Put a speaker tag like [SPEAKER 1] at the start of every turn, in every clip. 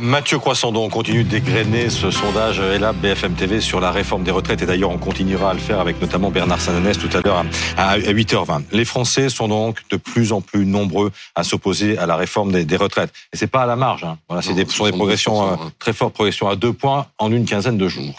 [SPEAKER 1] Mathieu Croissant, on continue de dégrainer ce sondage là, BFM TV sur la réforme des retraites. Et d'ailleurs, on continuera à le faire avec notamment Bernard Sananès tout à l'heure à 8h20. Les Français sont donc de plus en plus nombreux à s'opposer à la réforme des, retraites. Et c'est pas à la marge. Hein. Voilà, c'est des, sont des progressions, euh, hein. très fortes progressions à deux points en une quinzaine de jours.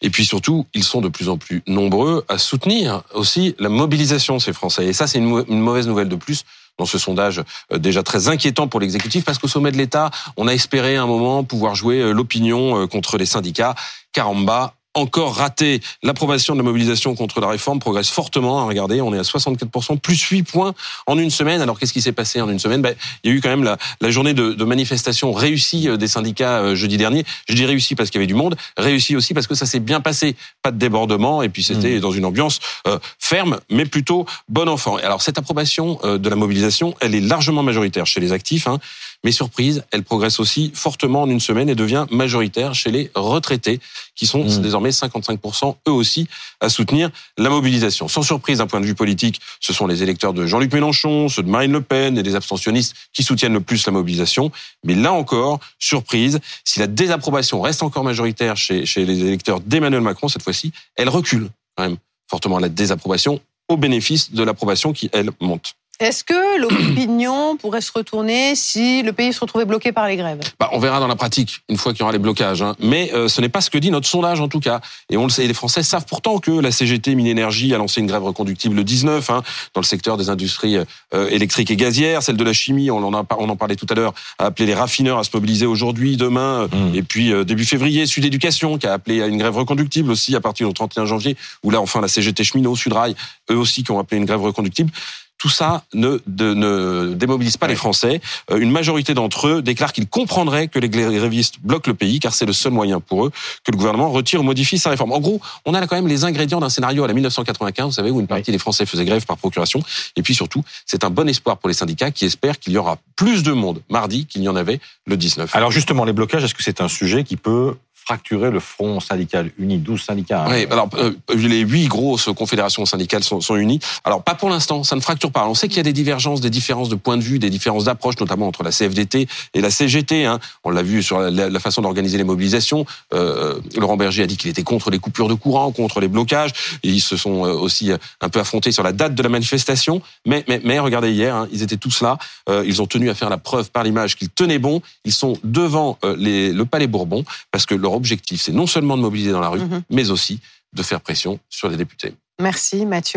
[SPEAKER 2] Et puis surtout, ils sont de plus en plus nombreux à soutenir aussi la mobilisation de ces Français. Et ça, c'est une, mauvaise nouvelle de plus dans ce sondage euh, déjà très inquiétant pour l'exécutif, parce qu'au sommet de l'État, on a espéré un moment pouvoir jouer euh, l'opinion euh, contre les syndicats. Caramba, encore raté. L'approbation de la mobilisation contre la réforme progresse fortement. Regardez, on est à 64%, plus 8 points en une semaine. Alors qu'est-ce qui s'est passé en une semaine? Ben, Il y a eu quand même la, la journée de, de, manifestation réussie euh, des syndicats euh, jeudi dernier. Je dis réussie parce qu'il y avait du monde, réussie aussi parce que ça s'est bien passé. Pas de débordement et puis c'était mmh. dans une ambiance euh, ferme, mais plutôt bon enfant. Alors cette approbation de la mobilisation, elle est largement majoritaire chez les actifs. Hein. Mais surprise, elle progresse aussi fortement en une semaine et devient majoritaire chez les retraités, qui sont mmh. désormais 55% eux aussi à soutenir la mobilisation. Sans surprise d'un point de vue politique, ce sont les électeurs de Jean-Luc Mélenchon, ceux de Marine Le Pen et des abstentionnistes qui soutiennent le plus la mobilisation. Mais là encore, surprise, si la désapprobation reste encore majoritaire chez, chez les électeurs d'Emmanuel Macron cette fois-ci, elle recule quand même fortement la désapprobation au bénéfice de l'approbation qui, elle, monte.
[SPEAKER 3] Est-ce que l'opinion pourrait se retourner si le pays se retrouvait bloqué par les grèves
[SPEAKER 2] bah, On verra dans la pratique, une fois qu'il y aura les blocages. Hein. Mais euh, ce n'est pas ce que dit notre sondage, en tout cas. Et on le sait, les Français savent pourtant que la CGT Minénergie a lancé une grève reconductible le 19 hein, dans le secteur des industries euh, électriques et gazières. Celle de la chimie, on en, a, on en parlait tout à l'heure, a appelé les raffineurs à se mobiliser aujourd'hui, demain. Mmh. Et puis euh, début février, Sud Éducation qui a appelé à une grève reconductible aussi à partir du 31 janvier. Où là, enfin, la CGT cheminot, Sudrail, eux aussi qui ont appelé une grève reconductible tout ça ne, ne démobilise pas les Français. Euh, une majorité d'entre eux déclarent qu'ils comprendraient que les grévistes bloquent le pays, car c'est le seul moyen pour eux que le gouvernement retire ou modifie sa réforme. En gros, on a là quand même les ingrédients d'un scénario à la 1995, vous savez, où une partie des Français faisaient grève par procuration. Et puis surtout, c'est un bon espoir pour les syndicats qui espèrent qu'il y aura plus de monde mardi qu'il n'y en avait le 19.
[SPEAKER 1] Alors justement, les blocages, est-ce que c'est un sujet qui peut fracturer le front syndical uni, 12 syndicats.
[SPEAKER 2] Hein. Oui, alors euh, les huit grosses confédérations syndicales sont, unies. Alors pas pour l'instant, ça ne fracture pas. on sait qu'il y a des divergences, des différences de point de vue, des différences d'approche, notamment entre la CFDT et la CGT. Hein. On l'a vu sur la, façon d'organiser les mobilisations. Euh, Laurent Berger a dit qu'il était contre les coupures de courant, contre les blocages. Ils se sont euh, aussi un peu affrontés sur la date de la manifestation. Mais, mais, regardez hier, hein, ils étaient tous là. Ils ont tenu à faire la preuve par l'image qu'ils tenaient bon. Ils sont devant le Palais Bourbon parce que leur objectif, c'est non seulement de mobiliser dans la rue, mhm. mais aussi de faire pression sur les députés.
[SPEAKER 3] Merci Mathieu.